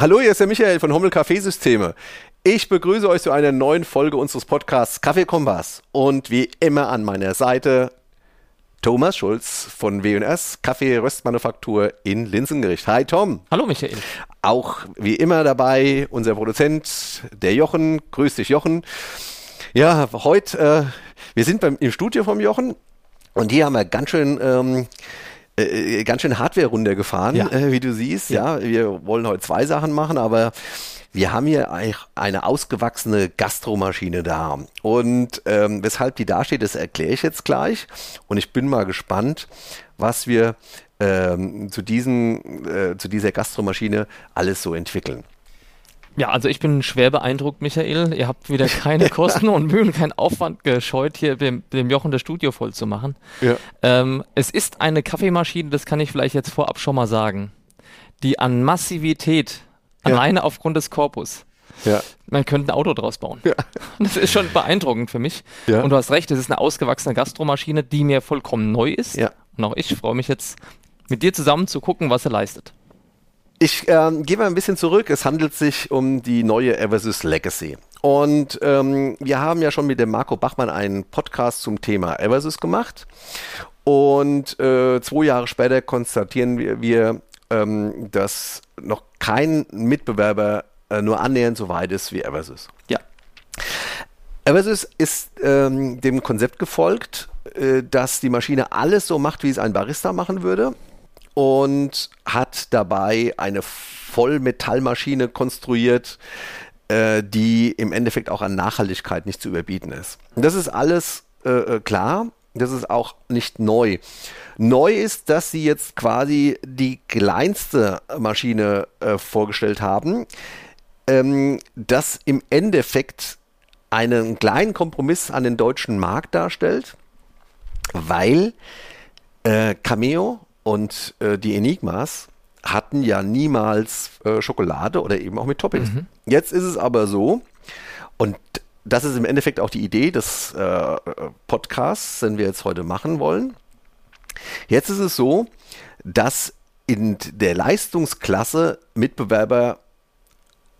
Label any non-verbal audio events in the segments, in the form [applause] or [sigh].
Hallo, hier ist der Michael von Hommel Kaffeesysteme. Ich begrüße euch zu einer neuen Folge unseres Podcasts Kaffee Kompass. Und wie immer an meiner Seite Thomas Schulz von W&S Kaffee Röstmanufaktur in Linsengericht. Hi Tom. Hallo Michael. Auch wie immer dabei unser Produzent, der Jochen. Grüß dich Jochen. Ja, heute, äh, wir sind beim, im Studio vom Jochen und hier haben wir ganz schön... Ähm, äh, ganz schön Hardware runtergefahren, ja. äh, wie du siehst. Ja. ja, wir wollen heute zwei Sachen machen, aber wir haben hier eine ausgewachsene Gastromaschine da. Und ähm, weshalb die da steht, das erkläre ich jetzt gleich. Und ich bin mal gespannt, was wir ähm, zu, diesen, äh, zu dieser Gastromaschine alles so entwickeln. Ja, also ich bin schwer beeindruckt, Michael. Ihr habt wieder [laughs] keine Kosten und Mühen, keinen Aufwand gescheut, hier dem, dem Jochen das Studio voll zu machen. Ja. Ähm, es ist eine Kaffeemaschine, das kann ich vielleicht jetzt vorab schon mal sagen, die an Massivität, ja. alleine aufgrund des Korpus, ja. man könnte ein Auto draus bauen. Ja. [laughs] Das ist schon beeindruckend für mich. Ja. Und du hast recht, es ist eine ausgewachsene Gastromaschine, die mir vollkommen neu ist. Ja. Und auch ich freue mich jetzt, mit dir zusammen zu gucken, was er leistet. Ich ähm, gehe mal ein bisschen zurück. Es handelt sich um die neue Eversys Legacy. Und ähm, wir haben ja schon mit dem Marco Bachmann einen Podcast zum Thema Eversys gemacht. Und äh, zwei Jahre später konstatieren wir, wir ähm, dass noch kein Mitbewerber äh, nur annähernd so weit ist wie Eversys. Ja. Eversys ist ähm, dem Konzept gefolgt, äh, dass die Maschine alles so macht, wie es ein Barista machen würde und hat dabei eine Vollmetallmaschine konstruiert, äh, die im Endeffekt auch an Nachhaltigkeit nicht zu überbieten ist. Das ist alles äh, äh, klar. Das ist auch nicht neu. Neu ist, dass sie jetzt quasi die kleinste Maschine äh, vorgestellt haben, ähm, das im Endeffekt einen kleinen Kompromiss an den deutschen Markt darstellt, weil äh, Cameo und äh, die Enigmas hatten ja niemals äh, Schokolade oder eben auch mit Toppings. Mhm. Jetzt ist es aber so, und das ist im Endeffekt auch die Idee des äh, Podcasts, den wir jetzt heute machen wollen. Jetzt ist es so, dass in der Leistungsklasse Mitbewerber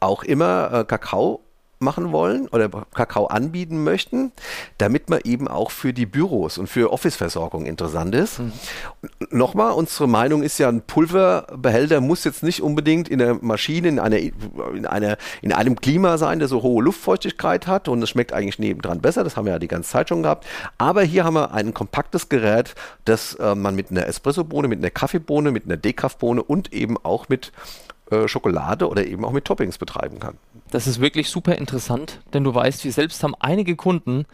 auch immer äh, Kakao machen wollen oder Kakao anbieten möchten, damit man eben auch für die Büros und für Office-Versorgung interessant ist. Mhm. Nochmal, unsere Meinung ist ja, ein Pulverbehälter muss jetzt nicht unbedingt in der Maschine, in, einer, in, einer, in einem Klima sein, der so hohe Luftfeuchtigkeit hat und es schmeckt eigentlich nebendran besser, das haben wir ja die ganze Zeit schon gehabt. Aber hier haben wir ein kompaktes Gerät, das äh, man mit einer Espressobohne, mit einer Kaffeebohne, mit einer Dekafbohne und eben auch mit äh, Schokolade oder eben auch mit Toppings betreiben kann. Das ist wirklich super interessant, denn du weißt, wir selbst haben einige Kunden,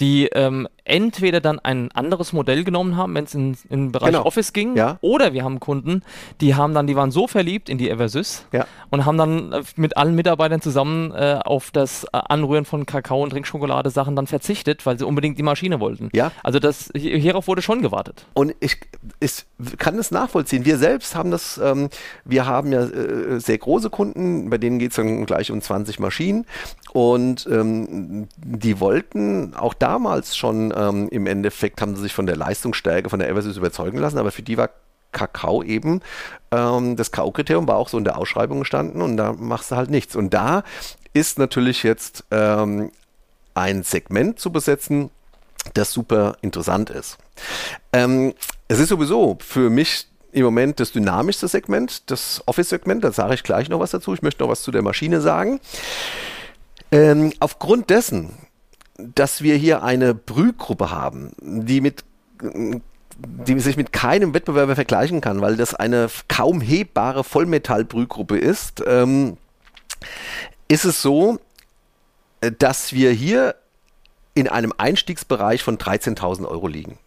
die ähm, entweder dann ein anderes Modell genommen haben, wenn es in, in den Bereich genau. Office ging, ja. oder wir haben Kunden, die haben dann, die waren so verliebt in die Eversys ja. und haben dann äh, mit allen Mitarbeitern zusammen äh, auf das äh, Anrühren von Kakao und Trinkschokolade Sachen dann verzichtet, weil sie unbedingt die Maschine wollten. Ja. Also das hierauf wurde schon gewartet. Und ich, ich kann es nachvollziehen. Wir selbst haben das, ähm, wir haben ja äh, sehr große Kunden, bei denen geht es dann gleich um 20 Maschinen und ähm, die wollten auch damals schon ähm, im Endeffekt, haben sie sich von der Leistungsstärke von der Eversys überzeugen lassen, aber für die war Kakao eben, ähm, das K.O.-Kriterium war auch so in der Ausschreibung gestanden und da machst du halt nichts. Und da ist natürlich jetzt ähm, ein Segment zu besetzen, das super interessant ist. Ähm, es ist sowieso für mich im Moment das dynamischste Segment, das Office-Segment, da sage ich gleich noch was dazu. Ich möchte noch was zu der Maschine sagen. Ähm, aufgrund dessen, dass wir hier eine Brühgruppe haben, die mit die sich mit keinem Wettbewerber vergleichen kann, weil das eine kaum hebbare Vollmetallbrühgruppe ist, ähm, ist es so, dass wir hier in einem Einstiegsbereich von 13.000 Euro liegen.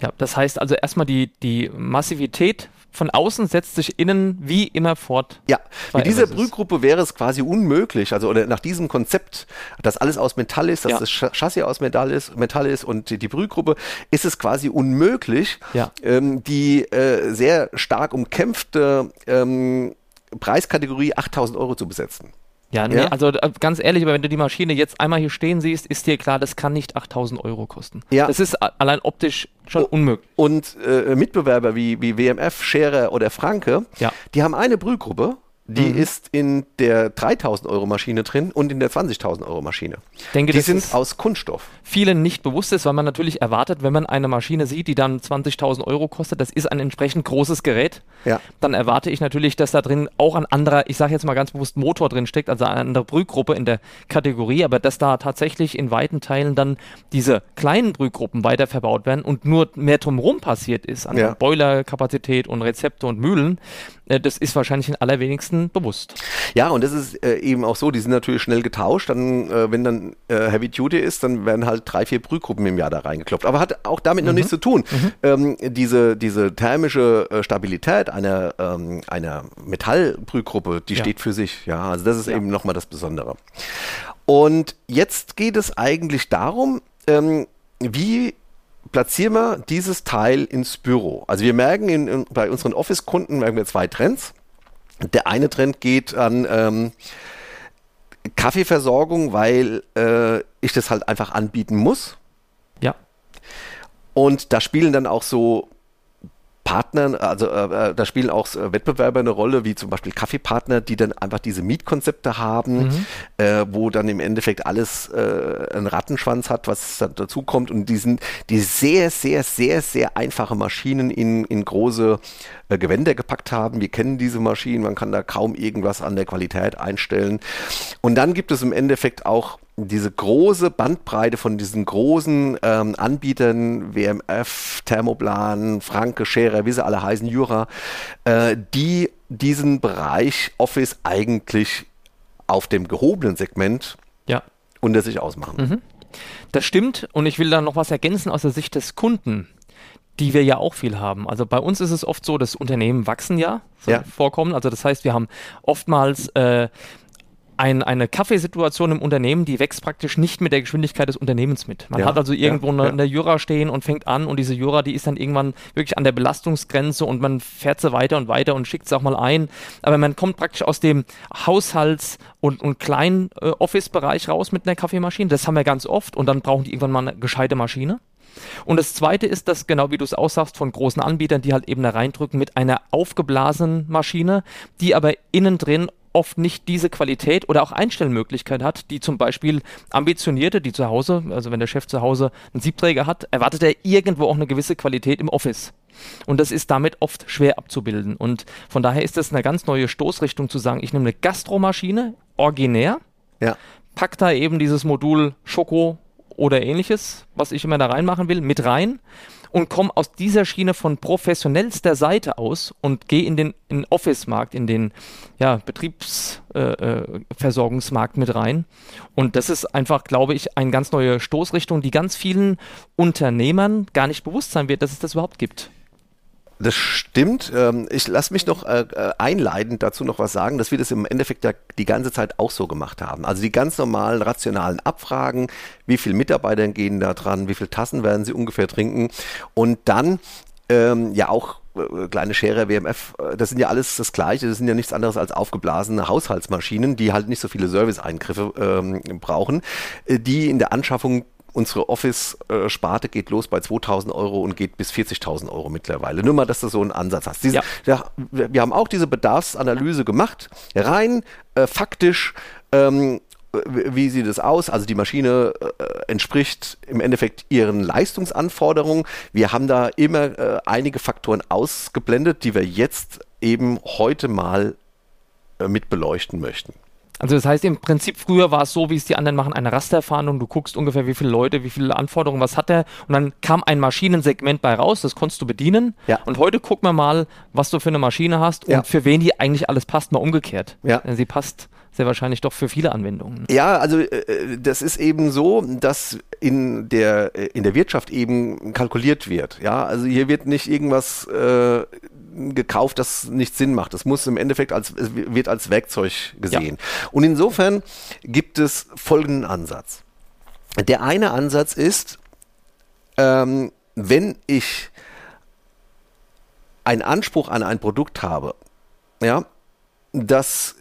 Ja, das heißt also erstmal die, die Massivität von außen setzt sich innen wie immer fort. Ja, mit dieser Brühgruppe wäre es quasi unmöglich, also oder nach diesem Konzept, dass alles aus Metall ist, dass ja. das Chassis aus Metall ist, Metall ist und die, die Brühgruppe, ist es quasi unmöglich, ja. ähm, die äh, sehr stark umkämpfte ähm, Preiskategorie 8000 Euro zu besetzen. Ja, nee, ja? also äh, ganz ehrlich, wenn du die Maschine jetzt einmal hier stehen siehst, ist dir klar, das kann nicht 8000 Euro kosten. Ja. Das ist allein optisch schon unmöglich. Und äh, Mitbewerber wie, wie WMF, Scherer oder Franke, ja. die haben eine Brühgruppe, die mhm. ist in der 3000 Euro Maschine drin und in der 20.000 Euro Maschine. Denke, die sind aus Kunststoff. Vielen nicht bewusst ist, weil man natürlich erwartet, wenn man eine Maschine sieht, die dann 20.000 Euro kostet, das ist ein entsprechend großes Gerät. Ja. Dann erwarte ich natürlich, dass da drin auch ein anderer, ich sage jetzt mal ganz bewusst Motor drin steckt, also eine andere Brühgruppe in der Kategorie, aber dass da tatsächlich in weiten Teilen dann diese kleinen Brühgruppen weiter verbaut werden und nur mehr drumherum passiert ist an ja. Boilerkapazität und Rezepte und Mühlen, das ist wahrscheinlich den allerwenigsten bewusst. Ja, und das ist äh, eben auch so, die sind natürlich schnell getauscht. Dann, äh, wenn dann äh, Heavy Duty ist, dann werden halt drei, vier Brühgruppen im Jahr da reingeklopft. Aber hat auch damit mhm. noch nichts zu tun. Mhm. Ähm, diese, diese thermische äh, Stabilität einer, ähm, einer Metallbrühgruppe, die ja. steht für sich. Ja, also das ist ja. eben nochmal das Besondere. Und jetzt geht es eigentlich darum, ähm, wie platzieren wir dieses Teil ins Büro. Also wir merken in, in, bei unseren Office-Kunden merken wir zwei Trends. Der eine Trend geht an ähm, Kaffeeversorgung, weil äh, ich das halt einfach anbieten muss. Ja. Und da spielen dann auch so Partnern, also äh, äh, da spielen auch äh, Wettbewerber eine Rolle, wie zum Beispiel Kaffeepartner, die dann einfach diese Mietkonzepte haben, mhm. äh, wo dann im Endeffekt alles äh, einen Rattenschwanz hat, was dazu kommt und die sind die sehr, sehr, sehr, sehr einfache Maschinen in, in große äh, Gewänder gepackt haben. Wir kennen diese Maschinen, man kann da kaum irgendwas an der Qualität einstellen. Und dann gibt es im Endeffekt auch diese große Bandbreite von diesen großen ähm, Anbietern, WMF, Thermoplan, Franke, Scherer, wie sie alle heißen, Jura, äh, die diesen Bereich Office eigentlich auf dem gehobenen Segment ja. unter sich ausmachen. Mhm. Das stimmt und ich will da noch was ergänzen aus der Sicht des Kunden die wir ja auch viel haben. Also bei uns ist es oft so, dass Unternehmen wachsen ja, so ja. vorkommen. Also das heißt, wir haben oftmals äh, ein, eine Kaffeesituation im Unternehmen, die wächst praktisch nicht mit der Geschwindigkeit des Unternehmens mit. Man ja, hat also irgendwo ja, eine, ja. eine Jura stehen und fängt an und diese Jura, die ist dann irgendwann wirklich an der Belastungsgrenze und man fährt sie weiter und weiter und schickt sie auch mal ein. Aber man kommt praktisch aus dem Haushalts- und, und kleinen äh, Office-Bereich raus mit einer Kaffeemaschine. Das haben wir ganz oft und dann brauchen die irgendwann mal eine gescheite Maschine. Und das zweite ist, dass genau wie du es aussagst, von großen Anbietern, die halt eben da reindrücken mit einer aufgeblasenen Maschine, die aber innen drin oft nicht diese Qualität oder auch Einstellmöglichkeit hat, die zum Beispiel ambitionierte, die zu Hause, also wenn der Chef zu Hause einen Siebträger hat, erwartet er irgendwo auch eine gewisse Qualität im Office. Und das ist damit oft schwer abzubilden. Und von daher ist das eine ganz neue Stoßrichtung zu sagen, ich nehme eine Gastromaschine, originär, ja. pack da eben dieses Modul Schoko oder ähnliches, was ich immer da reinmachen will, mit rein und komme aus dieser Schiene von professionellster Seite aus und gehe in den in Office-Markt, in den ja, Betriebsversorgungsmarkt äh, äh mit rein. Und das ist einfach, glaube ich, eine ganz neue Stoßrichtung, die ganz vielen Unternehmern gar nicht bewusst sein wird, dass es das überhaupt gibt. Das stimmt. Ähm, ich lasse mich noch äh, äh, einleitend dazu noch was sagen, dass wir das im Endeffekt ja die ganze Zeit auch so gemacht haben. Also die ganz normalen rationalen Abfragen, wie viele Mitarbeiter gehen da dran, wie viele Tassen werden sie ungefähr trinken und dann ähm, ja auch äh, kleine Schere, WMF, das sind ja alles das Gleiche, das sind ja nichts anderes als aufgeblasene Haushaltsmaschinen, die halt nicht so viele Service-Eingriffe ähm, brauchen, die in der Anschaffung unsere Office-Sparte geht los bei 2000 Euro und geht bis 40.000 Euro mittlerweile. Nur mal, dass du so einen Ansatz hast. Diese, ja. Ja, wir haben auch diese Bedarfsanalyse gemacht, rein äh, faktisch. Ähm, wie sieht es aus? Also die Maschine äh, entspricht im Endeffekt ihren Leistungsanforderungen. Wir haben da immer äh, einige Faktoren ausgeblendet, die wir jetzt eben heute mal äh, mit beleuchten möchten. Also das heißt im Prinzip, früher war es so, wie es die anderen machen, eine Rasterfahndung, du guckst ungefähr, wie viele Leute, wie viele Anforderungen, was hat der und dann kam ein Maschinensegment bei raus, das konntest du bedienen ja. und heute gucken wir mal, was du für eine Maschine hast ja. und für wen die eigentlich alles passt, mal umgekehrt. Ja. Sie passt sehr wahrscheinlich doch für viele Anwendungen. Ja, also äh, das ist eben so, dass in der, in der Wirtschaft eben kalkuliert wird. Ja, also hier wird nicht irgendwas äh, gekauft, das nicht Sinn macht. Das muss im Endeffekt als, wird als Werkzeug gesehen. Ja. Und insofern gibt es folgenden Ansatz. Der eine Ansatz ist, ähm, wenn ich einen Anspruch an ein Produkt habe, ja, das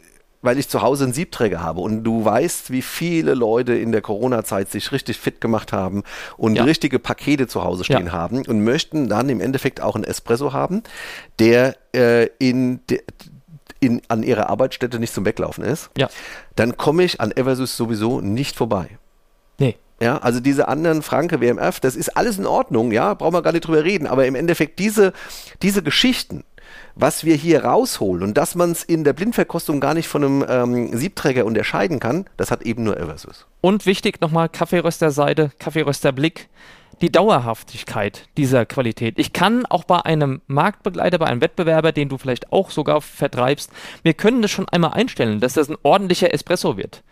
weil ich zu Hause einen Siebträger habe und du weißt, wie viele Leute in der Corona-Zeit sich richtig fit gemacht haben und ja. richtige Pakete zu Hause stehen ja. haben und möchten dann im Endeffekt auch einen Espresso haben, der äh, in de, in, an ihrer Arbeitsstätte nicht zum Weglaufen ist, ja. dann komme ich an Eversys sowieso nicht vorbei. Nee. Ja, also diese anderen Franke, WMF, das ist alles in Ordnung, ja, brauchen wir gar nicht drüber reden, aber im Endeffekt diese, diese Geschichten, was wir hier rausholen und dass man es in der Blindverkostung gar nicht von einem ähm, Siebträger unterscheiden kann, das hat eben nur Eversys. Und wichtig nochmal, Kaffeerösterseite, Kaffeerösterblick, die Dauerhaftigkeit dieser Qualität. Ich kann auch bei einem Marktbegleiter, bei einem Wettbewerber, den du vielleicht auch sogar vertreibst, wir können das schon einmal einstellen, dass das ein ordentlicher Espresso wird.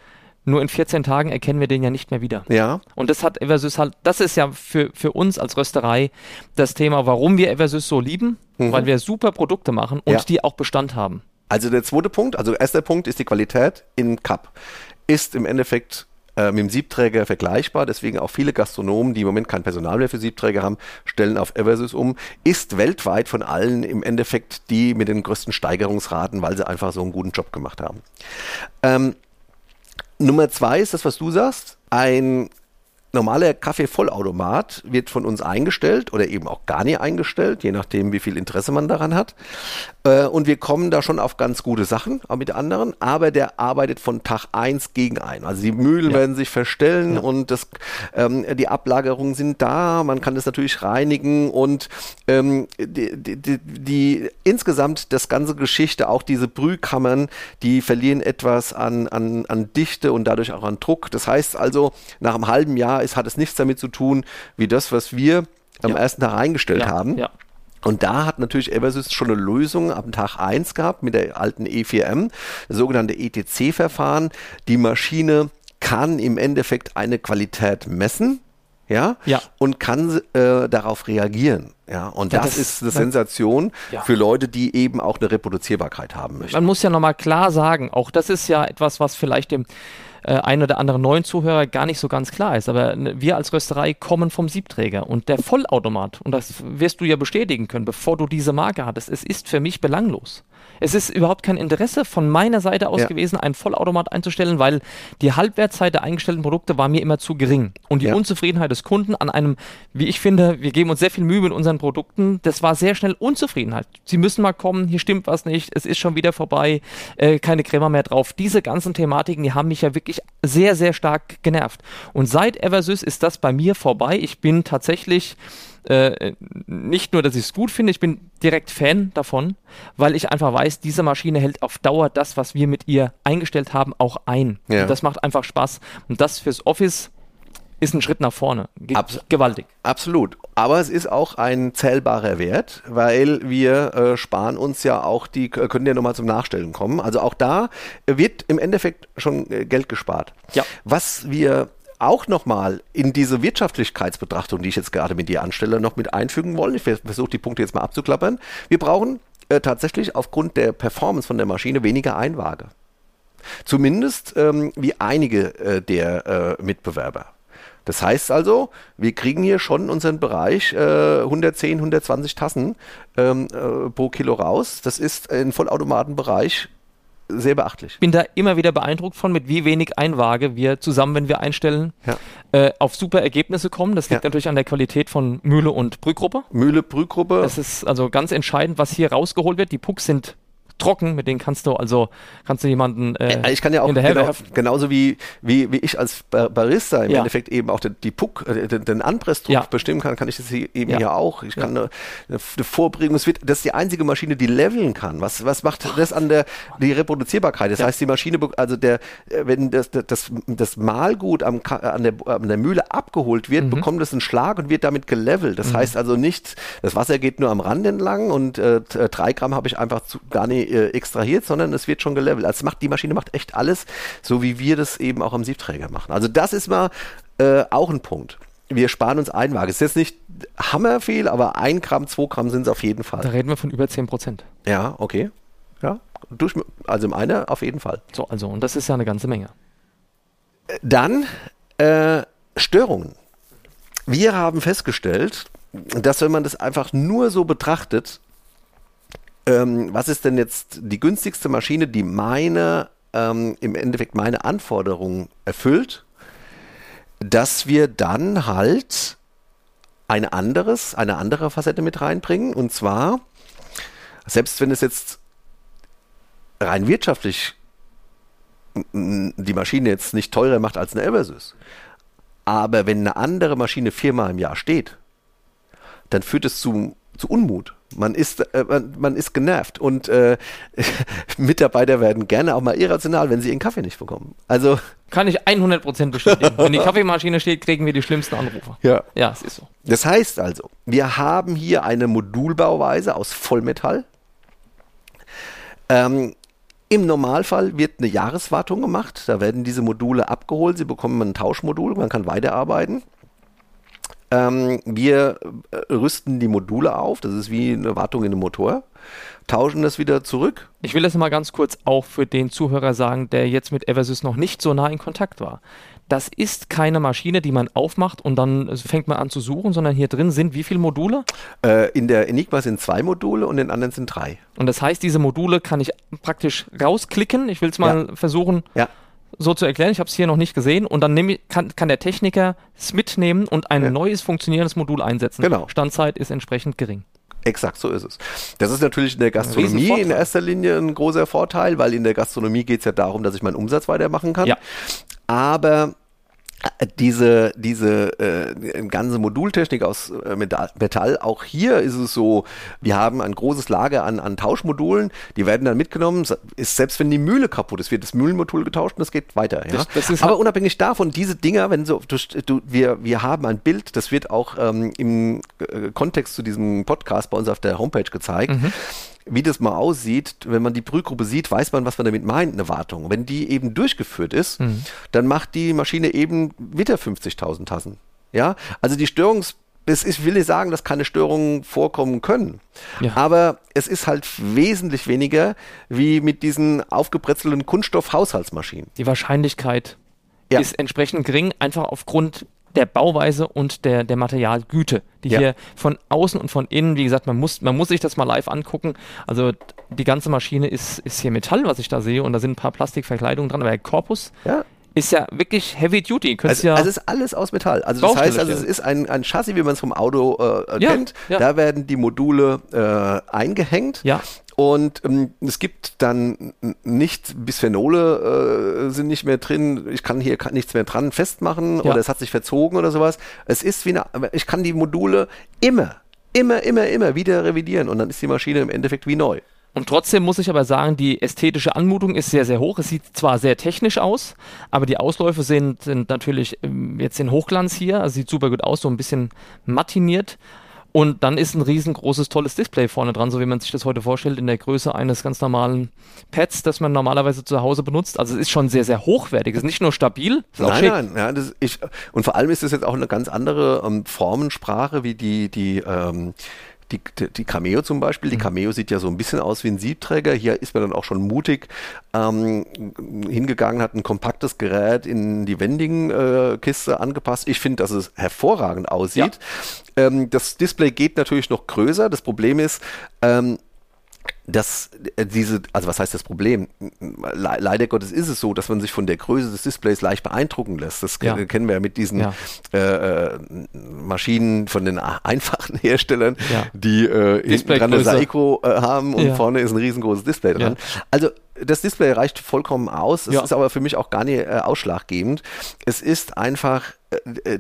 Nur in 14 Tagen erkennen wir den ja nicht mehr wieder. Ja. Und das hat Eversys halt, das ist ja für, für uns als Rösterei das Thema, warum wir Eversys so lieben, mhm. weil wir super Produkte machen und ja. die auch Bestand haben. Also der zweite Punkt, also erster Punkt ist die Qualität in Cup. Ist im Endeffekt äh, mit dem Siebträger vergleichbar. Deswegen auch viele Gastronomen, die im Moment kein Personal mehr für Siebträger haben, stellen auf Eversys um. Ist weltweit von allen im Endeffekt die mit den größten Steigerungsraten, weil sie einfach so einen guten Job gemacht haben. Ähm, Nummer zwei ist das, was du sagst. Ein normaler Kaffeevollautomat wird von uns eingestellt oder eben auch gar nicht eingestellt, je nachdem, wie viel Interesse man daran hat. Äh, und wir kommen da schon auf ganz gute Sachen auch mit anderen, aber der arbeitet von Tag eins gegen ein. Also die Mühlen ja. werden sich verstellen ja. und das, ähm, die Ablagerungen sind da, man kann das natürlich reinigen und ähm, die, die, die, die, insgesamt das ganze Geschichte, auch diese Brühkammern, die verlieren etwas an, an, an Dichte und dadurch auch an Druck. Das heißt also, nach einem halben Jahr ist, hat es nichts damit zu tun, wie das, was wir am ja. ersten Tag eingestellt ja, haben. Ja. Und da hat natürlich Eversys schon eine Lösung am Tag 1 gehabt mit der alten E4M, das sogenannte ETC-Verfahren. Die Maschine kann im Endeffekt eine Qualität messen, ja, ja. und kann äh, darauf reagieren. Ja, und ja, das, das, ist eine Sensation ja. für Leute, die eben auch eine Reproduzierbarkeit haben möchten. Man muss ja nochmal klar sagen, auch das ist ja etwas, was vielleicht dem äh, ein oder anderen neuen Zuhörer gar nicht so ganz klar ist. Aber ne, wir als Rösterei kommen vom Siebträger und der Vollautomat, und das wirst du ja bestätigen können, bevor du diese Marke hattest, es ist für mich belanglos. Es ist überhaupt kein Interesse von meiner Seite aus ja. gewesen, einen Vollautomat einzustellen, weil die Halbwertszeit der eingestellten Produkte war mir immer zu gering. Und die ja. Unzufriedenheit des Kunden an einem, wie ich finde, wir geben uns sehr viel Mühe mit unseren Produkten, das war sehr schnell Unzufriedenheit. Sie müssen mal kommen, hier stimmt was nicht, es ist schon wieder vorbei, äh, keine Crema mehr drauf. Diese ganzen Thematiken, die haben mich ja wirklich sehr, sehr stark genervt. Und seit Eversys ist das bei mir vorbei. Ich bin tatsächlich äh, nicht nur, dass ich es gut finde, ich bin direkt Fan davon, weil ich einfach weiß, diese Maschine hält auf Dauer das, was wir mit ihr eingestellt haben, auch ein. Ja. Und das macht einfach Spaß. Und das fürs Office ist ein Schritt nach vorne. Ge Abs gewaltig. Absolut. Aber es ist auch ein zählbarer Wert, weil wir äh, sparen uns ja auch die, können ja nochmal zum Nachstellen kommen. Also auch da wird im Endeffekt schon äh, Geld gespart. Ja. Was wir auch nochmal in diese Wirtschaftlichkeitsbetrachtung, die ich jetzt gerade mit dir anstelle, noch mit einfügen wollen. Ich versuche die Punkte jetzt mal abzuklappern. Wir brauchen äh, tatsächlich aufgrund der Performance von der Maschine weniger Einwaage. Zumindest ähm, wie einige äh, der äh, Mitbewerber. Das heißt also, wir kriegen hier schon unseren Bereich äh, 110, 120 Tassen ähm, äh, pro Kilo raus. Das ist im Vollautomatenbereich sehr beachtlich. Ich bin da immer wieder beeindruckt von, mit wie wenig Einwaage wir zusammen, wenn wir einstellen, ja. äh, auf super Ergebnisse kommen. Das liegt ja. natürlich an der Qualität von Mühle und Brühgruppe. Mühle, Brühgruppe. Das ist also ganz entscheidend, was hier rausgeholt wird. Die Pucks sind trocken, mit denen kannst du also kannst du jemanden äh, ich kann ja auch genau, genauso wie, wie, wie ich als Barista im ja. Endeffekt eben auch den, die Puck, äh, den, den Anpressdruck ja. bestimmen kann, kann ich das hier eben ja, ja auch. Ich kann eine, eine, Vorbringung, es wird, das ist die einzige Maschine, die leveln kann. Was, was macht das an der die Reproduzierbarkeit? Das heißt, die Maschine, also der, äh, wenn das, das, das Mahlgut am, an, der, an der Mühle abgeholt wird, mhm. bekommt es einen Schlag und wird damit gelevelt. Das mhm. heißt also nicht, das Wasser geht nur am Rand entlang und äh, drei Gramm habe ich einfach zu, gar nicht äh, extrahiert, sondern es wird schon gelevelt. Also macht, die Maschine macht echt alles, so wie wir das eben auch am Siebträger machen. Also das ist mal äh, auch ein Punkt. Wir sparen uns Einwaage. Ist jetzt nicht hammerviel, aber ein Gramm, zwei Gramm sind es auf jeden Fall. Da reden wir von über 10 Prozent. Ja, okay. Ja, durch, also im eine auf jeden Fall. So, also, und das ist ja eine ganze Menge. Dann äh, Störungen. Wir haben festgestellt, dass wenn man das einfach nur so betrachtet, ähm, was ist denn jetzt die günstigste Maschine, die meine, ähm, im Endeffekt meine Anforderungen erfüllt, dass wir dann halt ein anderes, eine andere Facette mit reinbringen. Und zwar, selbst wenn es jetzt rein wirtschaftlich die Maschine jetzt nicht teurer macht als eine Eversys. Aber wenn eine andere Maschine viermal im Jahr steht, dann führt es zu, zu Unmut. Man ist, äh, man, man, ist genervt und äh, [laughs] Mitarbeiter werden gerne auch mal irrational, wenn sie ihren Kaffee nicht bekommen. Also kann ich 100% bestätigen. wenn die Kaffeemaschine steht, kriegen wir die schlimmsten Anrufe. Ja. Ja, es ist so. Das heißt also, wir haben hier eine Modulbauweise aus Vollmetall. Ähm, im Normalfall wird eine Jahreswartung gemacht. Da werden diese Module abgeholt. Sie bekommen ein Tauschmodul. Man kann weiterarbeiten. Ähm, wir äh, rüsten die Module auf. Das ist wie eine Wartung in einem Motor. Tauschen das wieder zurück. Ich will das mal ganz kurz auch für den Zuhörer sagen, der jetzt mit Eversys noch nicht so nah in Kontakt war. Das ist keine Maschine, die man aufmacht und dann fängt man an zu suchen, sondern hier drin sind wie viele Module? Äh, in der Enigma sind zwei Module und in den anderen sind drei. Und das heißt, diese Module kann ich praktisch rausklicken. Ich will es mal ja. versuchen. Ja so zu erklären. Ich habe es hier noch nicht gesehen. Und dann ich, kann, kann, der Techniker es mitnehmen und ein ja. neues funktionierendes Modul einsetzen. Genau. Standzeit ist entsprechend gering. Exakt, so ist es. Das ist natürlich in der Gastronomie in erster Linie ein großer Vorteil, weil in der Gastronomie geht es ja darum, dass ich meinen Umsatz weitermachen kann. Ja. Aber diese, diese äh, ganze Modultechnik aus äh, Metall, auch hier ist es so, wir haben ein großes Lager an, an Tauschmodulen, die werden dann mitgenommen, ist, selbst wenn die Mühle kaputt ist, wird das Mühlenmodul getauscht und es geht weiter. Ja? Das, das Aber unabhängig davon, diese Dinger, wenn so, du, du, wir, wir haben ein Bild, das wird auch ähm, im äh, Kontext zu diesem Podcast bei uns auf der Homepage gezeigt. Mhm wie das mal aussieht, wenn man die Brühgruppe sieht, weiß man, was man damit meint, eine Wartung. Wenn die eben durchgeführt ist, mhm. dann macht die Maschine eben wieder 50.000 Tassen. Ja, also die Störungs das ist, will nicht sagen, dass keine Störungen vorkommen können. Ja. Aber es ist halt wesentlich weniger wie mit diesen aufgebrezelten Kunststoff-Haushaltsmaschinen. Die Wahrscheinlichkeit ja. ist entsprechend gering, einfach aufgrund der Bauweise und der, der Materialgüte, die ja. hier von außen und von innen, wie gesagt, man muss, man muss sich das mal live angucken. Also die ganze Maschine ist, ist hier Metall, was ich da sehe, und da sind ein paar Plastikverkleidungen dran, aber der Korpus ja ist ja wirklich Heavy Duty. Also, ja also es ist alles aus Metall. Also das heißt, also es ist ein, ein Chassis, wie man es vom Auto äh, ja, kennt. Ja. Da werden die Module äh, eingehängt. Ja. Und ähm, es gibt dann nicht, Bisphenole äh, sind nicht mehr drin, ich kann hier nichts mehr dran festmachen ja. oder es hat sich verzogen oder sowas. Es ist wie eine, ich kann die Module immer, immer, immer, immer wieder revidieren und dann ist die Maschine im Endeffekt wie neu. Und trotzdem muss ich aber sagen, die ästhetische Anmutung ist sehr, sehr hoch. Es sieht zwar sehr technisch aus, aber die Ausläufe sind, sind natürlich ähm, jetzt in Hochglanz hier. Also sieht super gut aus, so ein bisschen matiniert. Und dann ist ein riesengroßes, tolles Display vorne dran, so wie man sich das heute vorstellt, in der Größe eines ganz normalen Pads, das man normalerweise zu Hause benutzt. Also es ist schon sehr, sehr hochwertig. Es ist nicht nur stabil, es ist nein, nein, ja, das ich, und vor allem ist es jetzt auch eine ganz andere ähm, Formensprache wie die, die ähm, die, die Cameo zum Beispiel, die mhm. Cameo sieht ja so ein bisschen aus wie ein Siebträger. Hier ist man dann auch schon mutig ähm, hingegangen, hat ein kompaktes Gerät in die Wending-Kiste äh, angepasst. Ich finde, dass es hervorragend aussieht. Ja. Ähm, das Display geht natürlich noch größer. Das Problem ist, ähm, dass äh, diese, also was heißt das Problem? leider Gottes ist es so, dass man sich von der Größe des Displays leicht beeindrucken lässt. Das ja. kennen wir ja mit diesen ja. Äh, äh, Maschinen von den einfachen [laughs] Herstellern, ja. die äh, hinten dran eine Seiko äh, haben und vorne ist ein riesengroßes Display dran. Also das Display reicht vollkommen aus. Es ist aber für mich auch gar nicht äh, ausschlaggebend. Es ist einfach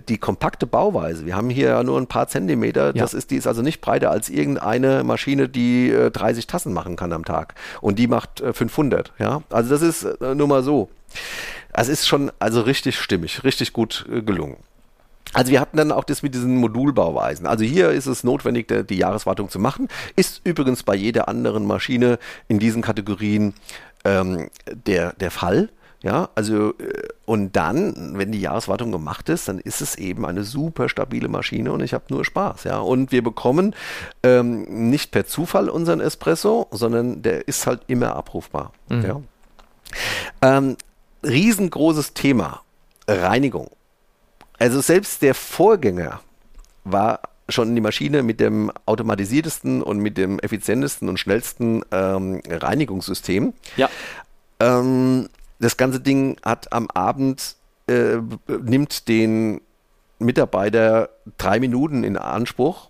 die kompakte Bauweise. Wir haben hier ja nur ein paar Zentimeter. Ja. Das ist, die ist also nicht breiter als irgendeine Maschine, die äh, 30 Tassen machen kann am Tag. Und die macht äh, 500. Ja, also das ist äh, nur mal so. Es ist schon also richtig stimmig, richtig gut äh, gelungen. Also wir hatten dann auch das mit diesen Modulbauweisen. Also hier ist es notwendig, die Jahreswartung zu machen. Ist übrigens bei jeder anderen Maschine in diesen Kategorien ähm, der, der Fall. Ja, also äh, und dann, wenn die Jahreswartung gemacht ist, dann ist es eben eine super stabile Maschine und ich habe nur Spaß. Ja, und wir bekommen ähm, nicht per Zufall unseren Espresso, sondern der ist halt immer abrufbar. Mhm. Ja. Ähm, riesengroßes Thema Reinigung. Also selbst der Vorgänger war schon die Maschine mit dem automatisiertesten und mit dem effizientesten und schnellsten ähm, Reinigungssystem. Ja. Ähm, das ganze Ding hat am Abend, äh, nimmt den Mitarbeiter drei Minuten in Anspruch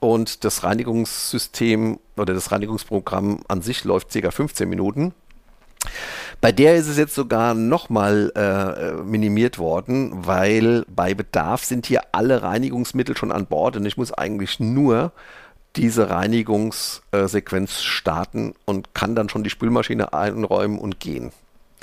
und das Reinigungssystem oder das Reinigungsprogramm an sich läuft ca. 15 Minuten. Bei der ist es jetzt sogar nochmal äh, minimiert worden, weil bei Bedarf sind hier alle Reinigungsmittel schon an Bord und ich muss eigentlich nur diese Reinigungssequenz starten und kann dann schon die Spülmaschine einräumen und gehen.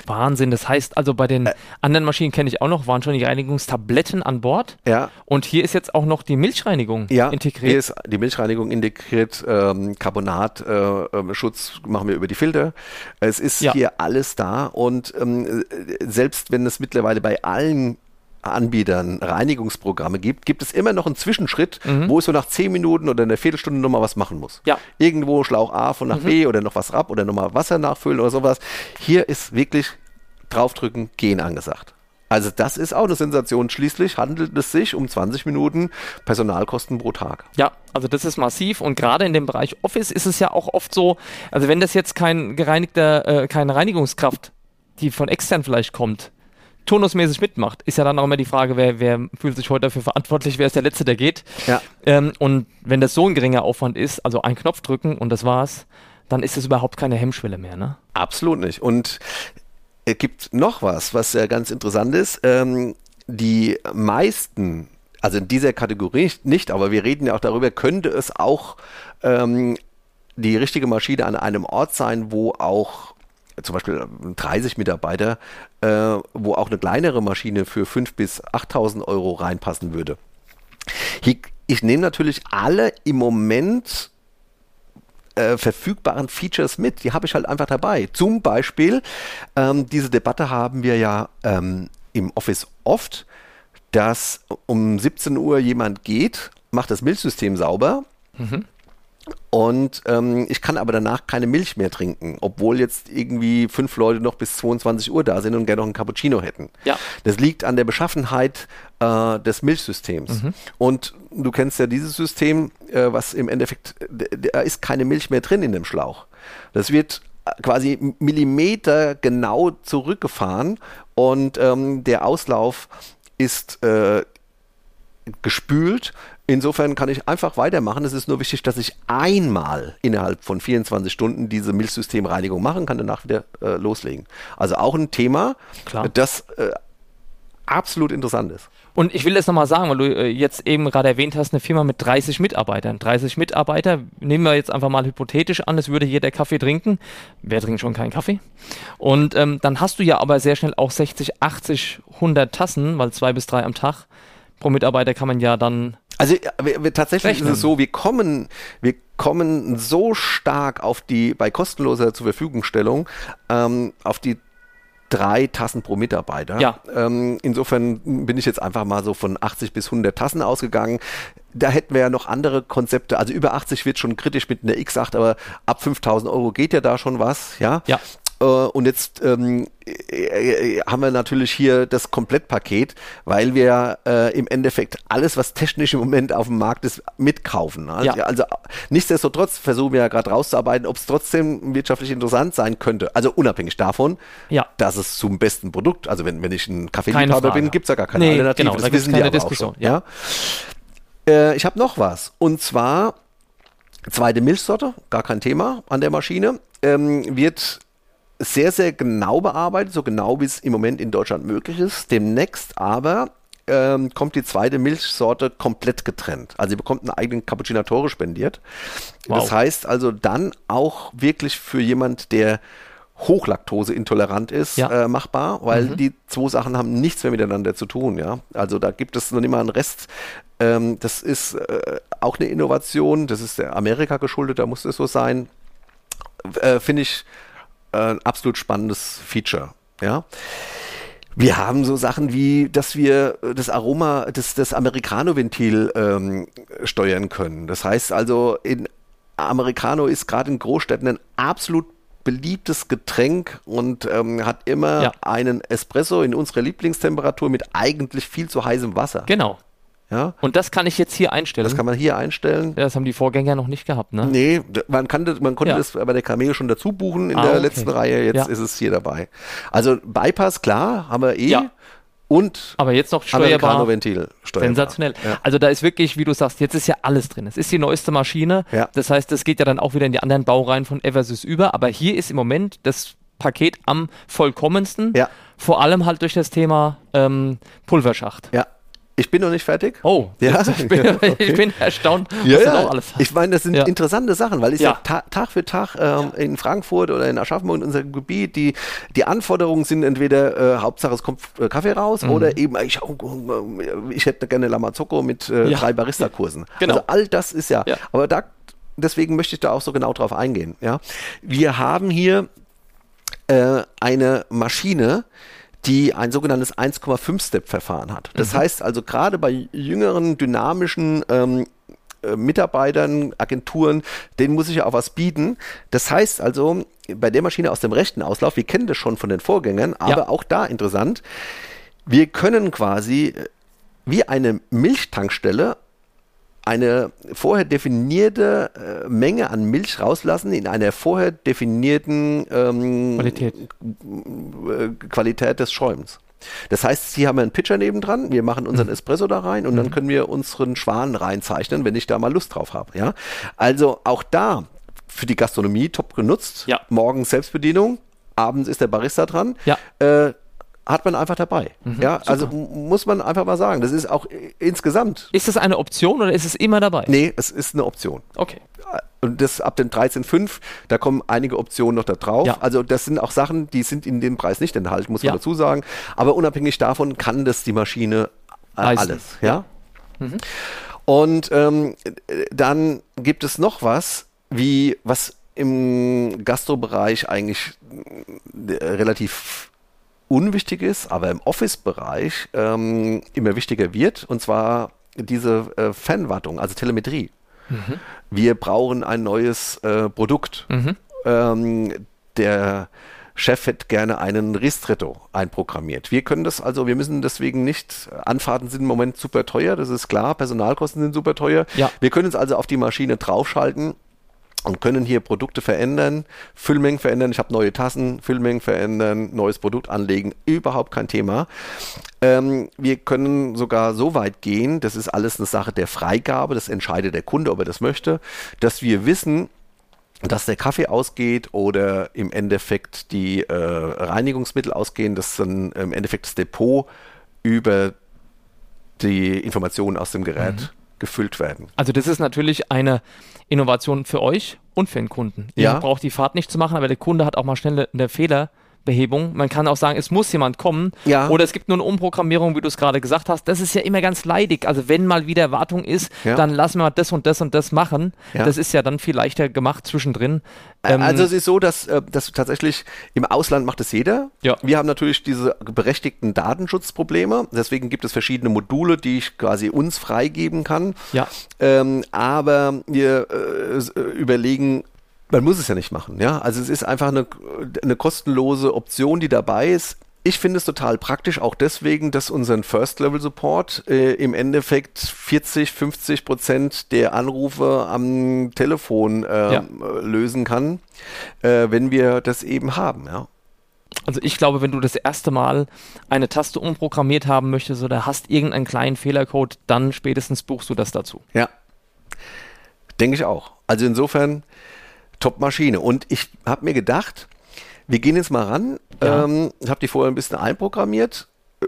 Wahnsinn. Das heißt also, bei den äh, anderen Maschinen kenne ich auch noch, waren schon die Reinigungstabletten an Bord. Ja. Und hier ist jetzt auch noch die Milchreinigung ja, integriert. Hier ist die Milchreinigung integriert. Ähm, Carbonatschutz äh, machen wir über die Filter. Es ist ja. hier alles da. Und ähm, selbst wenn es mittlerweile bei allen Anbietern Reinigungsprogramme gibt, gibt es immer noch einen Zwischenschritt, mhm. wo ich so nach zehn Minuten oder einer Viertelstunde nochmal was machen muss. Ja. Irgendwo Schlauch A von nach mhm. B oder noch was ab oder nochmal Wasser nachfüllen oder sowas. Hier ist wirklich draufdrücken, gehen angesagt. Also das ist auch eine Sensation. Schließlich handelt es sich um 20 Minuten Personalkosten pro Tag. Ja, also das ist massiv und gerade in dem Bereich Office ist es ja auch oft so, also wenn das jetzt kein gereinigter, äh, keine Reinigungskraft, die von extern vielleicht kommt, turnusmäßig mitmacht, ist ja dann auch immer die Frage, wer, wer fühlt sich heute dafür verantwortlich, wer ist der Letzte, der geht. Ja. Ähm, und wenn das so ein geringer Aufwand ist, also einen Knopf drücken und das war's, dann ist es überhaupt keine Hemmschwelle mehr, ne? Absolut nicht. Und es gibt noch was, was ja ganz interessant ist. Ähm, die meisten, also in dieser Kategorie nicht, aber wir reden ja auch darüber, könnte es auch ähm, die richtige Maschine an einem Ort sein, wo auch zum Beispiel 30 Mitarbeiter, äh, wo auch eine kleinere Maschine für 5.000 bis 8.000 Euro reinpassen würde. Hier, ich nehme natürlich alle im Moment äh, verfügbaren Features mit. Die habe ich halt einfach dabei. Zum Beispiel, ähm, diese Debatte haben wir ja ähm, im Office oft, dass um 17 Uhr jemand geht, macht das Milchsystem sauber. Mhm. Und ähm, ich kann aber danach keine Milch mehr trinken, obwohl jetzt irgendwie fünf Leute noch bis 22 Uhr da sind und gerne noch einen Cappuccino hätten. Ja. Das liegt an der Beschaffenheit äh, des Milchsystems. Mhm. Und du kennst ja dieses System, äh, was im Endeffekt, da ist keine Milch mehr drin in dem Schlauch. Das wird quasi Millimeter genau zurückgefahren und ähm, der Auslauf ist äh, gespült Insofern kann ich einfach weitermachen. Es ist nur wichtig, dass ich einmal innerhalb von 24 Stunden diese Milchsystemreinigung machen kann, danach wieder äh, loslegen. Also auch ein Thema, Klar. das äh, absolut interessant ist. Und ich will das nochmal sagen, weil du äh, jetzt eben gerade erwähnt hast, eine Firma mit 30 Mitarbeitern. 30 Mitarbeiter, nehmen wir jetzt einfach mal hypothetisch an, es würde jeder Kaffee trinken. Wer trinkt schon keinen Kaffee? Und ähm, dann hast du ja aber sehr schnell auch 60, 80, 100 Tassen, weil zwei bis drei am Tag pro Mitarbeiter kann man ja dann also wir, wir, tatsächlich Rechnen. ist es so, wir kommen, wir kommen so stark auf die, bei kostenloser zur Verfügungstellung, ähm, auf die drei Tassen pro Mitarbeiter. Ja. Ähm, insofern bin ich jetzt einfach mal so von 80 bis 100 Tassen ausgegangen. Da hätten wir ja noch andere Konzepte. Also über 80 wird schon kritisch mit einer X8, aber ab 5000 Euro geht ja da schon was. Ja. ja. Äh, und jetzt ähm, äh, haben wir natürlich hier das Komplettpaket, weil wir äh, im Endeffekt alles, was technisch im Moment auf dem Markt ist, mitkaufen. Also, ja. also nichtsdestotrotz versuchen wir ja gerade rauszuarbeiten, ob es trotzdem wirtschaftlich interessant sein könnte. Also unabhängig davon, ja. dass es zum besten Produkt, also wenn, wenn ich ein Kaffeeliebhaber bin, gibt es ja gar keine nee, Alternative. Genau, das da wissen keine die Diskussion. Auch schon, ja. Äh, ich habe noch was. Und zwar zweite Milchsorte, gar kein Thema an der Maschine, ähm, wird sehr, sehr genau bearbeitet, so genau wie es im Moment in Deutschland möglich ist. Demnächst aber ähm, kommt die zweite Milchsorte komplett getrennt. Also ihr bekommt einen eigenen Cappuccinatore spendiert. Wow. Das heißt also dann auch wirklich für jemand, der Hochlaktoseintolerant ist, ja. äh, machbar, weil mhm. die zwei Sachen haben nichts mehr miteinander zu tun. Ja, also da gibt es noch nicht mal einen Rest. Ähm, das ist äh, auch eine Innovation. Das ist der Amerika geschuldet. Da muss es so sein. Äh, Finde ich ein absolut spannendes Feature. Ja. Wir haben so Sachen wie, dass wir das Aroma, das, das Americano-Ventil ähm, steuern können. Das heißt also, in Americano ist gerade in Großstädten ein absolut beliebtes Getränk und ähm, hat immer ja. einen Espresso in unserer Lieblingstemperatur mit eigentlich viel zu heißem Wasser. Genau. Ja? Und das kann ich jetzt hier einstellen. Das kann man hier einstellen. Ja, das haben die Vorgänger noch nicht gehabt, ne? Nee, man, kann, man konnte Ja. das bei der Cameo schon dazu buchen in Ah, der okay. letzten Reihe. Jetzt Ja. ist es hier dabei. Also Bypass, klar, haben wir eh. Ja. Und Aber jetzt noch steuerbar. Americano-Ventil steuerbar. Sensationell. Ja. Also da ist wirklich, wie du sagst, jetzt ist ja alles drin. Es ist die neueste Maschine. Ja. Das heißt, das geht ja dann auch wieder in die anderen Baureihen von Eversys über. Aber hier ist im Moment das Paket am vollkommensten. Ja. Vor allem halt durch das Thema ähm, Pulverschacht. Ja. Ich bin noch nicht fertig. Oh, ja. [laughs] ich, bin, [laughs] okay. ich bin erstaunt, ja, ja. Ich meine, das sind ja. interessante Sachen, weil ich ja. Ta Tag für Tag ähm, in Frankfurt oder in Aschaffenburg in unserem Gebiet, die, die Anforderungen sind entweder äh, Hauptsache es kommt äh, Kaffee raus mhm. oder eben ich, oh, ich hätte gerne Lamazocco mit äh, drei Barista-Kursen. Genau. Also all das ist ja, aber da deswegen möchte ich da auch so genau drauf eingehen. Ja? Wir haben hier äh, eine Maschine, die ein sogenanntes 1,5-Step-Verfahren hat. Das mhm. heißt also gerade bei jüngeren, dynamischen ähm, äh, Mitarbeitern, Agenturen, denen muss ich ja auch was bieten. Das heißt also, bei der Maschine aus dem rechten Auslauf, wir kennen das schon von den Vorgängern, aber ja. auch da interessant, wir können quasi äh, wie eine Milchtankstelle eine vorher definierte äh, Menge an Milch rauslassen in einer vorher definierten ähm, Qualität. Äh, Qualität des Schäumens. Das heißt, Sie haben einen Pitcher nebendran, wir machen unseren mhm. Espresso da rein und mhm. dann können wir unseren Schwan reinzeichnen, wenn ich da mal Lust drauf habe. Ja? Also auch da für die Gastronomie top genutzt. Ja. Morgens Selbstbedienung, abends ist der Barista dran. Ja. Äh, hat man einfach dabei. Mhm, ja, super. also muss man einfach mal sagen, das ist auch insgesamt. Ist das eine Option oder ist es immer dabei? Nee, es ist eine Option. Okay. Und das ab den 13.5, da kommen einige Optionen noch da drauf. Ja. Also das sind auch Sachen, die sind in dem Preis nicht enthalten, muss man dazu sagen. Aber unabhängig davon kann das die Maschine äh, alles. Ja. Mhm. Und ähm, dann gibt es noch was, wie was im Gastrobereich eigentlich äh, relativ unwichtig ist, aber im Office-Bereich ähm, immer wichtiger wird, und zwar diese äh, Fanwartung, also Telemetrie. Mhm. Wir brauchen ein neues äh, Produkt. Mhm. Ähm, der Chef hätte gerne einen Ristretto einprogrammiert. Wir können das also, wir müssen deswegen nicht, Anfahrten sind im Moment super teuer, das ist klar, Personalkosten sind super teuer. Ja. Wir können es also auf die Maschine draufschalten und können hier Produkte verändern, Füllmengen verändern. Ich habe neue Tassen, Füllmengen verändern, neues Produkt anlegen, überhaupt kein Thema. Ähm, wir können sogar so weit gehen, das ist alles eine Sache der Freigabe, das entscheidet der Kunde, ob er das möchte, dass wir wissen, dass der Kaffee ausgeht oder im Endeffekt die äh, Reinigungsmittel ausgehen, dass dann im Endeffekt das Depot über die Informationen aus dem Gerät mhm. gefüllt werden. Also das ist natürlich eine Innovation für euch und für den Kunden. Ihr ja. braucht die Fahrt nicht zu machen, aber der Kunde hat auch mal schnell eine Fehler Behebung. Man kann auch sagen, es muss jemand kommen. Ja. Oder es gibt nur eine Umprogrammierung, wie du es gerade gesagt hast. Das ist ja immer ganz leidig. Also wenn mal wieder Wartung ist, ja. dann lassen wir das und das und das machen. Ja. Das ist ja dann viel leichter gemacht zwischendrin. Ähm, also es ist so, dass, äh, dass tatsächlich im Ausland macht es jeder. Ja. Wir haben natürlich diese berechtigten Datenschutzprobleme. Deswegen gibt es verschiedene Module, die ich quasi uns freigeben kann. Ja. Ähm, aber wir äh, überlegen man muss es ja nicht machen, ja. Also es ist einfach eine, eine kostenlose Option, die dabei ist. Ich finde es total praktisch, auch deswegen, dass unseren First-Level-Support äh, im Endeffekt 40, 50 Prozent der Anrufe am Telefon äh, ja. lösen kann, äh, wenn wir das eben haben, ja. Also ich glaube, wenn du das erste Mal eine Taste umprogrammiert haben möchtest oder hast irgendeinen kleinen Fehlercode, dann spätestens buchst du das dazu. Ja, denke ich auch. Also insofern Top-Maschine. Und ich habe mir gedacht, wir gehen jetzt mal ran. Ja. Ähm, ich habe die vorher ein bisschen einprogrammiert äh,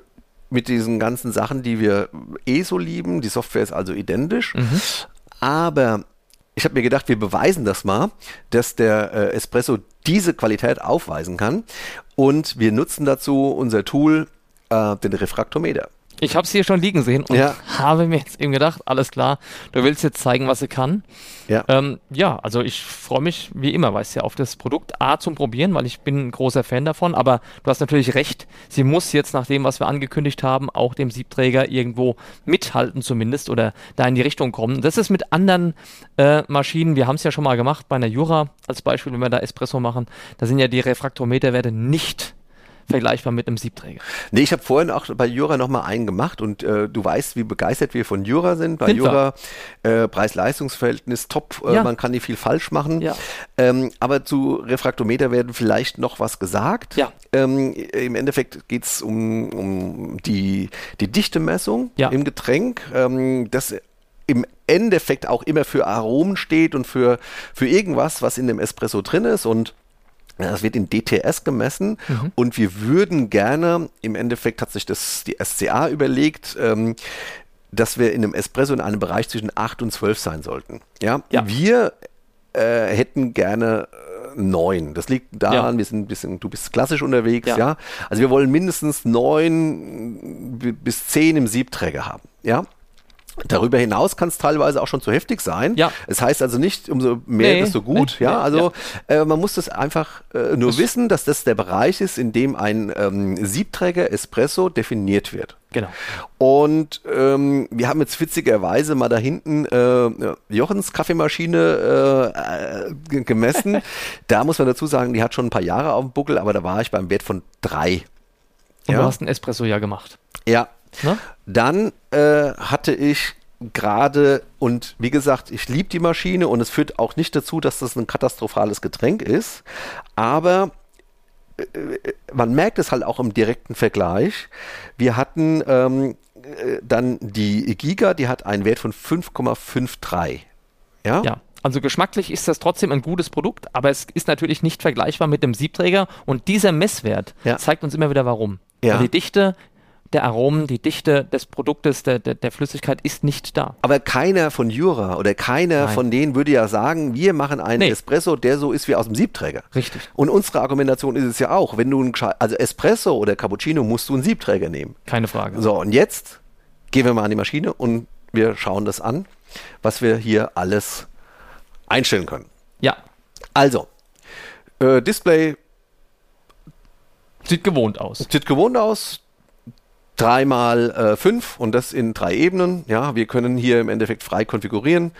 mit diesen ganzen Sachen, die wir eh so lieben. Die Software ist also identisch. Mhm. Aber ich habe mir gedacht, wir beweisen das mal, dass der äh, Espresso diese Qualität aufweisen kann. Und wir nutzen dazu unser Tool, äh, den Refraktometer. Ich habe es hier schon liegen sehen und ja. habe mir jetzt eben gedacht, alles klar, du willst jetzt zeigen, was sie kann. Ja, ähm, ja also ich freue mich wie immer, weißt du, auf das Produkt A zum Probieren, weil ich bin ein großer Fan davon, aber du hast natürlich recht, sie muss jetzt nach dem, was wir angekündigt haben, auch dem Siebträger irgendwo mithalten zumindest oder da in die Richtung kommen. Das ist mit anderen äh, Maschinen, wir haben es ja schon mal gemacht, bei einer Jura als Beispiel, wenn wir da Espresso machen, da sind ja die Refraktometerwerte nicht vergleichbar mit einem Siebträger. Nee, ich habe vorhin auch bei Jura nochmal einen gemacht und äh, du weißt, wie begeistert wir von Jura sind. Bei sind Jura äh, Preis-Leistungs-Verhältnis top, äh, ja. man kann nicht viel falsch machen. Ja. Ähm, aber zu Refraktometer werden vielleicht noch was gesagt. Ja. Ähm, Im Endeffekt geht es um, um die, die Dichtemessung ja. im Getränk. Ähm, das im Endeffekt auch immer für Aromen steht und für, für irgendwas, was in dem Espresso drin ist und Das wird in DTS gemessen mhm. und wir würden gerne, im Endeffekt hat sich das die SCA überlegt, ähm, dass wir in einem Espresso in einem Bereich zwischen 8 und 12 sein sollten. Ja, ja. wir äh, hätten gerne äh, neun. Das liegt daran, ja. wir sind ein bisschen, du bist klassisch unterwegs, ja. ja. Also wir wollen mindestens neun bis zehn im Siebträger haben, ja. Darüber hinaus kann es teilweise auch schon zu heftig sein. Ja. Es heißt also nicht, umso mehr, nee, desto gut. Nee, ja, also ja. Äh, man muss das einfach äh, nur das wissen, dass das der Bereich ist, in dem ein ähm, Siebträger Espresso definiert wird. Genau. Und ähm, wir haben jetzt witzigerweise mal da hinten äh, Jochens Kaffeemaschine äh, gemessen. [laughs] da muss man dazu sagen, die hat schon ein paar Jahre auf dem Buckel, aber da war ich beim Wert von drei. Und ja? du hast ein Espresso ja gemacht. Ja, Ne? Dann äh, hatte ich gerade, und wie gesagt, ich liebe die Maschine und es führt auch nicht dazu, dass das ein katastrophales Getränk ist, aber äh, man merkt es halt auch im direkten Vergleich. Wir hatten ähm, äh, dann die Giga, die hat einen Wert von 5,53. Ja? ja. Also geschmacklich ist das trotzdem ein gutes Produkt, aber es ist natürlich nicht vergleichbar mit dem Siebträger und dieser Messwert ja. zeigt uns immer wieder warum. Ja. die Dichte der Aromen, die Dichte des Produktes, der, der, der Flüssigkeit ist nicht da. Aber keiner von Jura oder keiner Nein. von denen würde ja sagen, wir machen einen nee. Espresso, der so ist wie aus dem Siebträger. Richtig. Und unsere Argumentation ist es ja auch, wenn du ein, also Espresso oder Cappuccino musst du einen Siebträger nehmen. Keine Frage. So, und jetzt gehen wir mal an die Maschine und wir schauen das an, was wir hier alles einstellen können. Ja. Also, äh, Display Sieht gewohnt aus. Sieht gewohnt aus dreimal äh, fünf und das in drei Ebenen. Ja, wir können hier im Endeffekt frei konfigurieren.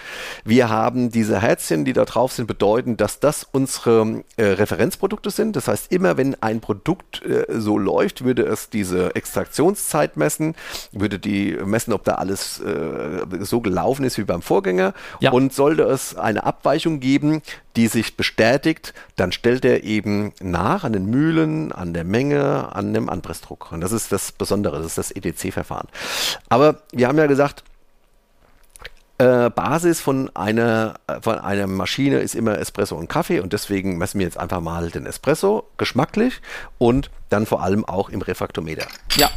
Wir haben diese Herzchen, die da drauf sind, bedeuten, dass das unsere äh, Referenzprodukte sind. Das heißt, immer wenn ein Produkt äh, so läuft, würde es diese Extraktionszeit messen, würde die messen, ob da alles äh, so gelaufen ist wie beim Vorgänger. Ja. Und sollte es eine Abweichung geben, die sich bestätigt, dann stellt er eben nach an den Mühlen, an der Menge, an dem Anpressdruck. Und das ist das Besondere, das ist das EDC-Verfahren. Aber wir haben ja gesagt, äh, Basis von einer, von einer Maschine ist immer Espresso und Kaffee und deswegen messen wir jetzt einfach mal den Espresso geschmacklich und dann vor allem auch im Refraktometer. Ja.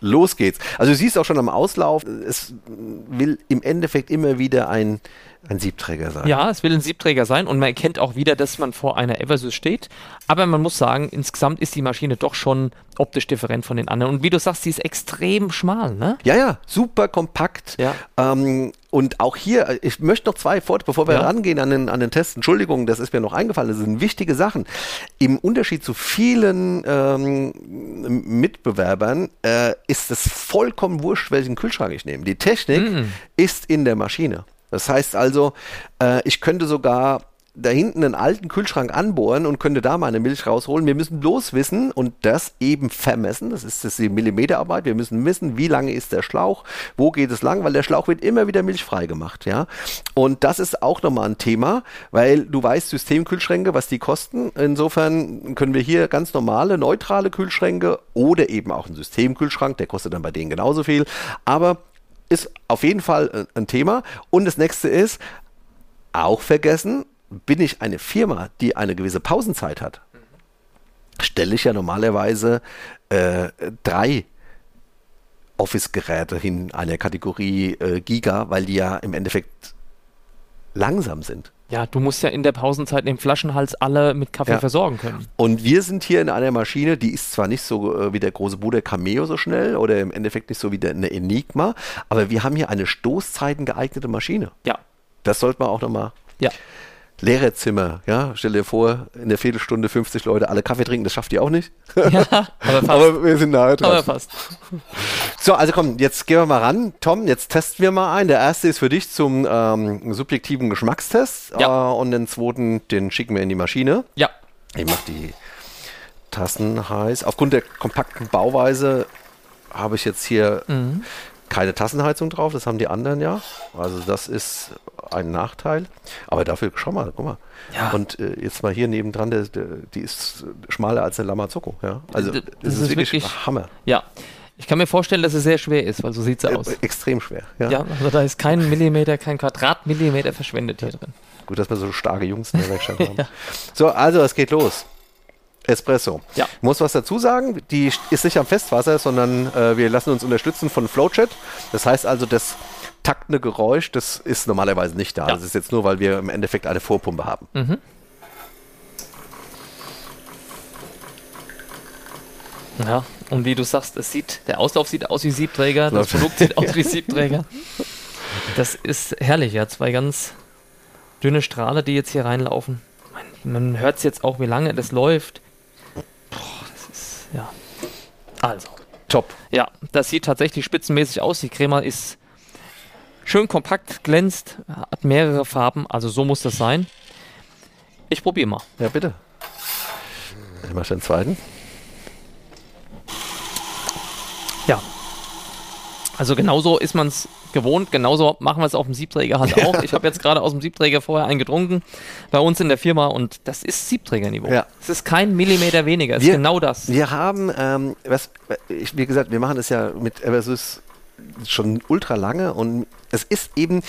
Los geht's. Also du siehst auch schon am Auslauf, es will im Endeffekt immer wieder ein ein Siebträger sein. Ja, es will ein Siebträger sein und man erkennt auch wieder, dass man vor einer Eversys steht. Aber man muss sagen, insgesamt ist die Maschine doch schon optisch different von den anderen. Und wie du sagst, sie ist extrem schmal, ne? Ja, ja, super kompakt. Ja. Ähm, und auch hier, ich möchte noch zwei, vor, bevor wir ja. rangehen an den, an den Test, Entschuldigung, das ist mir noch eingefallen, das sind wichtige Sachen. Im Unterschied zu vielen ähm, Mitbewerbern äh, ist es vollkommen wurscht, welchen Kühlschrank ich nehme. Die Technik mm. ist in der Maschine. Das heißt also, äh, ich könnte sogar da hinten einen alten Kühlschrank anbohren und könnte da meine Milch rausholen. Wir müssen bloß wissen und das eben vermessen. Das ist die Millimeterarbeit. Wir müssen wissen, wie lange ist der Schlauch, wo geht es lang, weil der Schlauch wird immer wieder milchfrei gemacht, ja. Und das ist auch nochmal ein Thema, weil du weißt, Systemkühlschränke, was die kosten. Insofern können wir hier ganz normale, neutrale Kühlschränke oder eben auch einen Systemkühlschrank, der kostet dann bei denen genauso viel. Aber ist auf jeden Fall äh, ein Thema. Und das nächste ist, auch vergessen, bin ich eine Firma, die eine gewisse Pausenzeit hat, stelle ich ja normalerweise äh, drei Office-Geräte hin einer Kategorie äh, Giga, weil die ja im Endeffekt langsam sind. Ja, du musst ja in der Pausenzeit den Flaschenhals alle mit Kaffee ja. versorgen können. Und wir sind hier in einer Maschine, die ist zwar nicht so äh, wie der große Bruder Cameo so schnell oder im Endeffekt nicht so wie der, eine Enigma, aber wir haben hier eine Stoßzeiten geeignete Maschine. Ja. Das sollte man auch nochmal ja. Lehrerzimmer, ja, stell dir vor, in der Viertelstunde 50 Leute alle Kaffee trinken, das schafft ihr auch nicht. Ja, aber [laughs] fast. aber wir sind nahe dran. Aber fast. So, also komm, jetzt gehen wir mal ran. Tom, jetzt testen wir mal ein. Der erste ist für dich zum ähm, subjektiven Geschmackstest ja. Äh, und den zweiten, den schicken wir in die Maschine. Ja. Ich mach die Tassen heiß. Aufgrund der kompakten Bauweise habe ich jetzt hier mhm. Keine Tassenheizung drauf, das haben die anderen ja. Also das ist ein Nachteil. Aber dafür, schau mal, guck mal. Ja. Und äh, jetzt mal hier nebendran, der, der, die ist schmaler als eine Lamazocco. Ja? Also das, das ist, ist, wirklich, wirklich Hammer. Ja. Ich kann mir vorstellen, dass es sehr schwer ist, weil so sieht es äh, aus. Extrem schwer, ja. Ja, also da ist kein Millimeter, kein Quadratmillimeter verschwendet hier drin. Gut, dass wir so starke Jungs in der Werkstatt [laughs] haben. ja. So, also es geht los. Espresso. Ja. Ich muss was dazu sagen, die ist nicht am Festwasser, sondern äh, wir lassen uns unterstützen von Flowchat. Das heißt also, das taktende Geräusch, das ist normalerweise nicht da. Ja. Das ist jetzt nur, weil wir im Endeffekt eine Vorpumpe haben. Mhm. Ja, und wie du sagst, es sieht, der Auslauf sieht aus wie Siebträger, das Produkt sieht [laughs] aus wie Siebträger. Das ist herrlich, ja. Zwei ganz dünne Strahle, die jetzt hier reinlaufen. Man, man hört es jetzt auch, wie lange das läuft. Ja. Also. Top. Ja, das sieht tatsächlich spitzenmäßig aus. Die Crema ist schön kompakt, glänzt, hat mehrere Farben. Also so muss das sein. Ich probiere mal. Ja, bitte. Ich mache den zweiten. Ja. Also genauso ist man es gewohnt, genauso machen wir es auf dem Siebträger halt auch. Ich habe jetzt gerade aus dem Siebträger vorher eingetrunken bei uns in der Firma und das ist Siebträgerniveau. Ja. Es ist kein Millimeter weniger, es wir, ist genau das. Wir haben, ähm, was, ich, wie gesagt, wir machen das ja mit Eversys schon ultra lange und es ist eben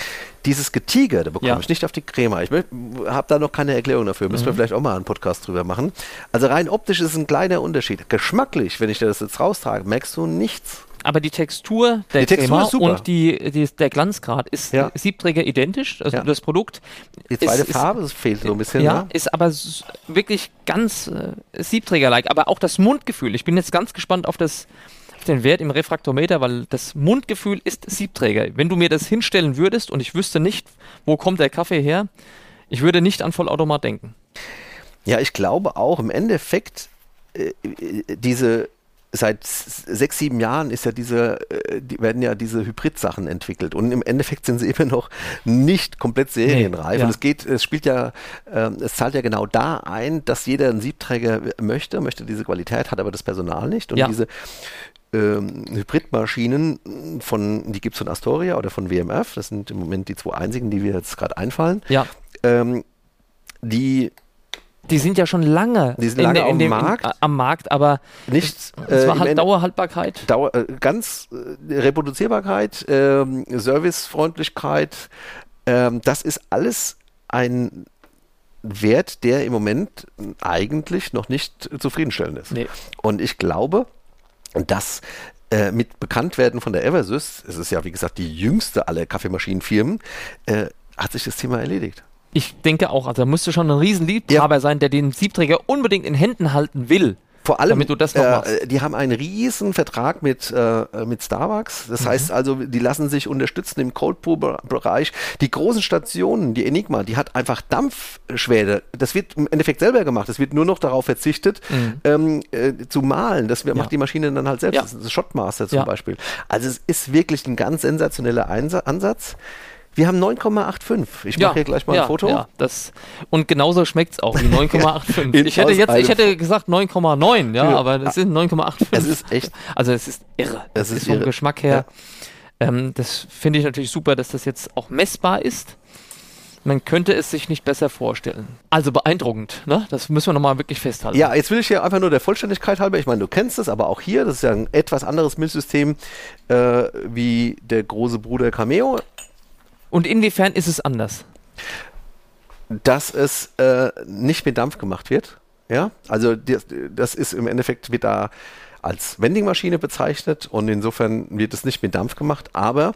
dieses Getiger, da bekomme ja. ich nicht auf die Crema. Ich habe da noch keine Erklärung dafür. Müssen mhm. wir vielleicht auch mal einen Podcast drüber machen. Also rein optisch ist es ein kleiner Unterschied. Geschmacklich, wenn ich das jetzt raustrage, merkst du nichts. Aber die Textur der die Textur Crema und die, die, der Glanzgrad ist ja. Siebträger identisch. Also ja. das Produkt. Die zweite ist, Farbe ist, fehlt so ein bisschen. Ja, ne? ist aber wirklich ganz äh, Siebträger-like. Aber auch das Mundgefühl. Ich bin jetzt ganz gespannt auf das den Wert im Refraktometer, weil das Mundgefühl ist Siebträger. Wenn du mir das hinstellen würdest und ich wüsste nicht, wo kommt der Kaffee her, ich würde nicht an Vollautomat denken. Ja, ich glaube auch im Endeffekt äh, diese seit sechs, sieben Jahren ist ja diese, äh, die werden ja diese Hybrid-Sachen entwickelt und im Endeffekt sind sie eben noch nicht komplett serienreif. Nee, ja. Und es geht, es spielt ja, äh, es zahlt ja genau da ein, dass jeder einen Siebträger möchte, möchte diese Qualität, hat aber das Personal nicht. Und ja. diese ähm, Hybridmaschinen von, die gibt es von Astoria oder von WMF, das sind im Moment die zwei einzigen, die wir jetzt gerade einfallen. Ja. Ähm, die die sind ja schon lange, die sind lange in, in dem, Markt. In, am Markt, aber nicht es war halt Dauerhaltbarkeit. Dauer, äh, ganz äh, Reproduzierbarkeit, äh, Servicefreundlichkeit, ähm, das ist alles ein Wert, der im Moment eigentlich noch nicht zufriedenstellend ist. Nee. Und ich glaube, dass äh, mit Bekanntwerden von der Eversys, es ist ja wie gesagt die jüngste aller Kaffeemaschinenfirmen, äh, hat sich das Thema erledigt. Ich denke auch, also da müsste schon ein Riesenliebhaber ja. sein, der den Siebträger unbedingt in Händen halten will. Vor allem, damit du das noch äh, machst. die haben einen riesen Vertrag mit, äh, mit Starbucks. Das mhm. heißt also, die lassen sich unterstützen im Cold Brew-Bereich. Die großen Stationen, die Enigma, die hat einfach Dampfschwere. Das wird im Endeffekt selber gemacht. Es wird nur noch darauf verzichtet, mhm. ähm, äh, zu malen. Das ja. macht die Maschine dann halt selbst. Ja. Das ist Shotmaster zum ja. Beispiel. Also es ist wirklich ein ganz sensationeller Einsatz, Ansatz. Wir haben 9,85. Ich mache ja, hier gleich mal ja, ein Foto. Ja, das, und genauso schmeckt es auch, wie [laughs] 9,85. ich hätte jetzt, ich hätte gesagt 9,9, ja, ja, aber es sind 9,85. Es ist echt. Also es ist irre. Es ist, ist vom irre. Geschmack her. Ähm, das finde ich natürlich super, dass das jetzt auch messbar ist. Man könnte es sich nicht besser vorstellen. Also beeindruckend, ne? Das müssen wir nochmal wirklich festhalten. Ja, jetzt will ich hier einfach nur der Vollständigkeit halber, ich meine, du kennst es, aber auch hier, das ist ja ein etwas anderes Milchsystem äh, wie der große Bruder Cameo. Und inwiefern ist es anders? Dass es äh, nicht mit Dampf gemacht wird. Ja, also das, das ist im Endeffekt wird da als Vendingmaschine bezeichnet und insofern wird es nicht mit Dampf gemacht. Aber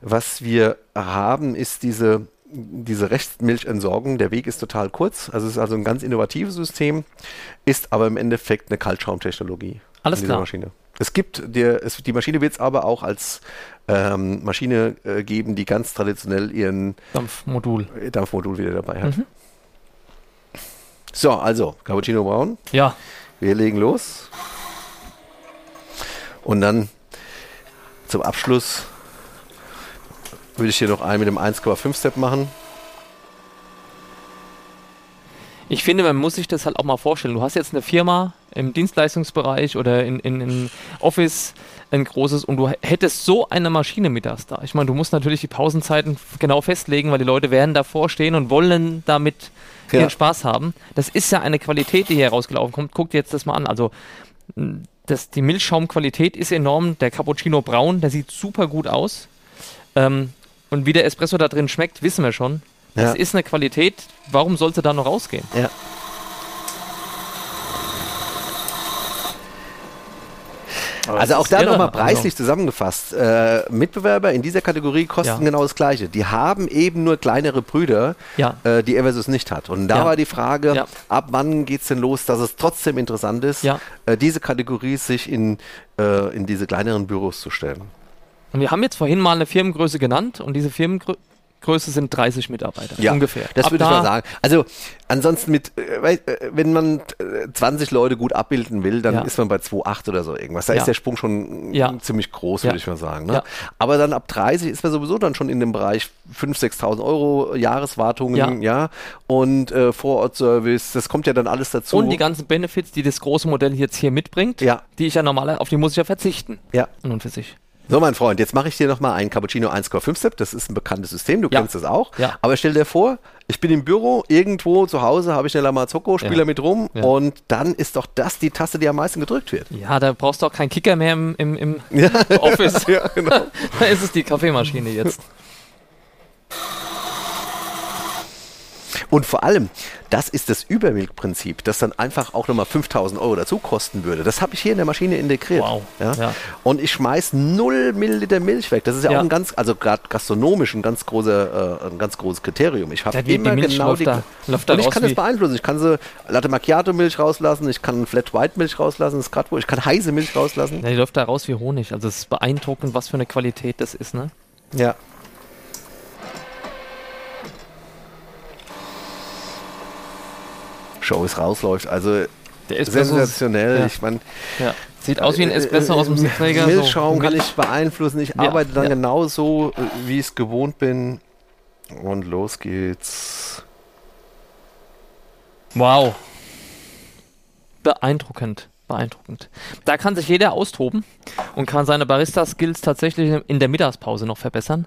was wir haben, ist diese, diese Restmilchentsorgung. Der Weg ist total kurz. Also es ist also ein ganz innovatives System, ist aber im Endeffekt eine Kaltschaumtechnologie. Alles klar. Maschine. Es gibt der, es, die Maschine wird es aber auch als ähm, Maschine äh, geben, die ganz traditionell ihren Dampfmodul, Dampfmodul wieder dabei hat. Mhm. So, also Cappuccino Braun. Ja. Wir legen los. Und dann zum Abschluss würde ich hier noch einen mit dem 1,5 Step machen. Ich finde, man muss sich das halt auch mal vorstellen. Du hast jetzt eine Firma im Dienstleistungsbereich oder in, in, in Office ein großes und du hättest so eine Maschine mittags da. Ich meine, du musst natürlich die Pausenzeiten genau festlegen, weil die Leute werden davor stehen und wollen damit ja. ihren Spaß haben. Das ist ja eine Qualität, die hier rausgelaufen kommt. Guck dir jetzt das mal an. Also das, die Milchschaumqualität ist enorm. Der Cappuccino Braun, der sieht super gut aus. Ähm, und wie der Espresso da drin schmeckt, wissen wir schon. Das ist eine Qualität, warum sollte da noch rausgehen? Ja. Also auch da nochmal preislich also. zusammengefasst. Äh, Mitbewerber in dieser Kategorie kosten ja. genau das Gleiche. Die haben eben nur kleinere Brüder, ja. äh, die Eversus nicht hat. Und da ja. war die Frage, ab wann geht es denn los, dass es trotzdem interessant ist, äh, diese Kategorie sich in, äh, in diese kleineren Büros zu stellen. Und wir haben jetzt vorhin mal eine Firmengröße genannt und diese Firmengröße Größe sind 30 Mitarbeiter ja, ungefähr. Das würde ich mal sagen. Also ansonsten mit, äh, äh wenn man 20 äh, Leute gut abbilden will, dann ja. ist man bei 2,8 oder so irgendwas. Da ja. ist der Sprung schon ziemlich groß, würde ich mal sagen. Ne? Aber dann ab 30 ist man sowieso dann schon in dem Bereich 5.000, 6.000 Euro Jahreswartungen, ja, und äh, Vorortservice, das kommt ja dann alles dazu. Und die ganzen Benefits, die das große Modell jetzt hier mitbringt, ja. die ich ja normal, auf die muss ich ja verzichten. Ja. Und für sich. So, mein Freund, jetzt mache ich dir nochmal einen Cappuccino 1,5 Step. Das ist ein bekanntes System, du ja. kennst das auch. Ja. Aber stell dir vor, ich bin im Büro, irgendwo zu Hause habe ich eine Lamazocco, spiele ja. mit rum ja. und dann ist doch das die Taste, die am meisten gedrückt wird. Ja, da brauchst du auch keinen Kicker mehr im, im, im. Office. [laughs] ja, genau. [laughs] da ist es die Kaffeemaschine jetzt. Und vor allem, das ist das Übermilchprinzip, das dann einfach auch nochmal 5000 Euro dazu kosten würde. Das habe ich hier in der Maschine integriert. Wow. Ja? ja. Und ich schmeiße 0 Milliliter Milch weg. Das ist ja, ja. auch ein ganz, also gerade gastronomisch ein ganz, großer, äh, ein ganz großes Kriterium. Ich habe immer die genau die. Da, und ich kann das beeinflussen. Ich kann so Latte Macchiato Milch rauslassen, ich kann Flat White Milch rauslassen, das ist gerade wo. Ich kann heiße Milch rauslassen. Ja, die läuft da raus wie Honig. Also es ist beeindruckend, was für eine Qualität das ist, ne? Ja. Shows rausläuft. Also sensationell. Ja. Ich meine, ja. Sieht aus wie ein Espresso aus dem äh, Siebträger. Milchschaum so. kann ich beeinflussen. Ich ja, arbeite dann ja. genauso, äh, wie ich es gewohnt bin. Und los geht's. Wow. Beeindruckend. Beeindruckend. Da kann sich jeder austoben und kann seine Barista-Skills tatsächlich in der Mittagspause noch verbessern.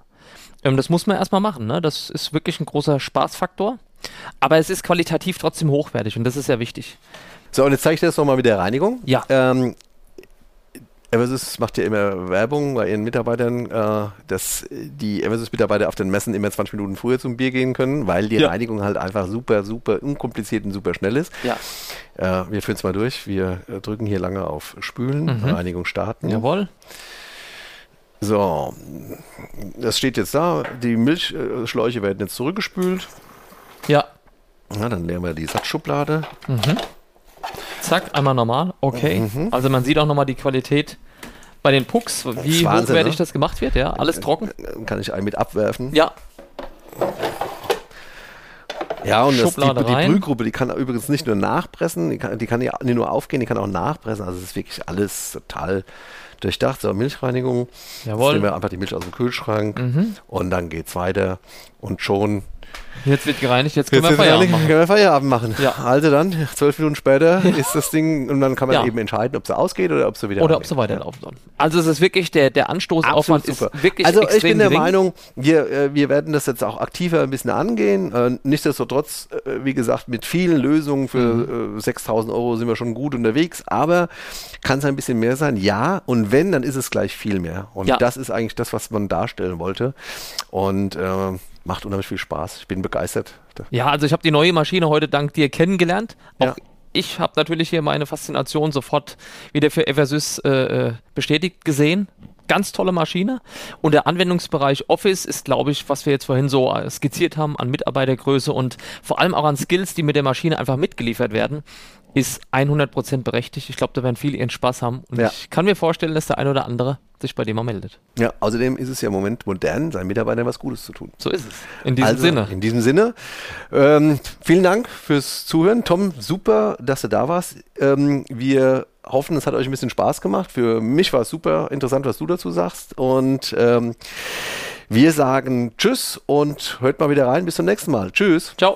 Ähm, das muss man erstmal machen. Ne? Das ist wirklich ein großer Spaßfaktor. Aber es ist qualitativ trotzdem hochwertig und das ist ja wichtig. So, und jetzt zeige ich dir das nochmal mit der Reinigung. Ja. Ähm, Eversys macht ja immer Werbung bei ihren Mitarbeitern, äh, dass die Eversys-Mitarbeiter auf den Messen immer 20 Minuten früher zum Bier gehen können, weil die ja. Reinigung halt einfach super, super unkompliziert und super schnell ist. Ja. Äh, wir führen es mal durch. Wir äh, drücken hier lange auf Spülen, mhm. Reinigung starten. Jawohl. So, das steht jetzt da. Die Milchschläuche werden jetzt zurückgespült. Ja. Na, dann nehmen wir die Satzschublade. Mhm. Zack, einmal normal. Okay. Mhm. Also man sieht auch nochmal die Qualität bei den Pucks, wie Wahnsinn, hochwertig ne? das gemacht wird. Ja, alles trocken. Kann ich einen mit abwerfen? Ja. Ja, und das, die, die Brühgruppe, die kann übrigens nicht nur nachpressen, die kann, die kann nicht nur aufgehen, die kann auch nachpressen. Also es ist wirklich alles total durchdacht. So, Milchreinigung. Jawohl. Jetzt nehmen wir einfach die Milch aus dem Kühlschrank mhm. und dann geht es weiter und schon Jetzt wird gereinigt, jetzt können jetzt wir Feierabend machen. Können wir Feierabend machen. Ja. Also dann, zwölf Minuten später ja. [laughs] ist das Ding und dann kann man ja. eben entscheiden, ob es ausgeht oder ob es wieder Oder ob es weiterlaufen soll. Also es ist wirklich, der, der Anstoßaufwand ist wirklich Also ich bin der gering. Meinung, wir, äh, wir werden das jetzt auch aktiver ein bisschen angehen. Äh, nichtsdestotrotz, äh, wie gesagt, mit vielen Lösungen für mhm. 6000 Euro sind wir schon gut unterwegs, aber kann es ein bisschen mehr sein? Ja. Und wenn, dann ist es gleich viel mehr. Und das ist eigentlich das, was man darstellen wollte. Und äh, macht unheimlich viel Spaß. Ich bin begeistert. Ja, also ich habe die neue Maschine heute dank dir kennengelernt. Auch ja. ich habe natürlich hier meine Faszination sofort wieder für Eversys äh, äh, bestätigt gesehen. Ganz tolle Maschine. Und der Anwendungsbereich Office ist, glaube ich, was wir jetzt vorhin so äh, skizziert haben an Mitarbeitergröße und vor allem auch an Skills, die mit der Maschine einfach mitgeliefert werden, ist 100% berechtigt. Ich glaube, da werden viele ihren Spaß haben. Und ja. ich kann mir vorstellen, dass der ein oder andere sich bei dem mal meldet. Ja, außerdem ist es ja im Moment modern, seinen Mitarbeitern was Gutes zu tun. So ist es. In diesem also, Sinne. In diesem Sinne. Ähm, vielen Dank fürs Zuhören. Tom, super, dass du da warst. Ähm, wir hoffen, es hat euch ein bisschen Spaß gemacht. Für mich war es super interessant, was du dazu sagst. Und ähm, wir sagen Tschüss und hört mal wieder rein. Bis zum nächsten Mal. Tschüss. Ciao.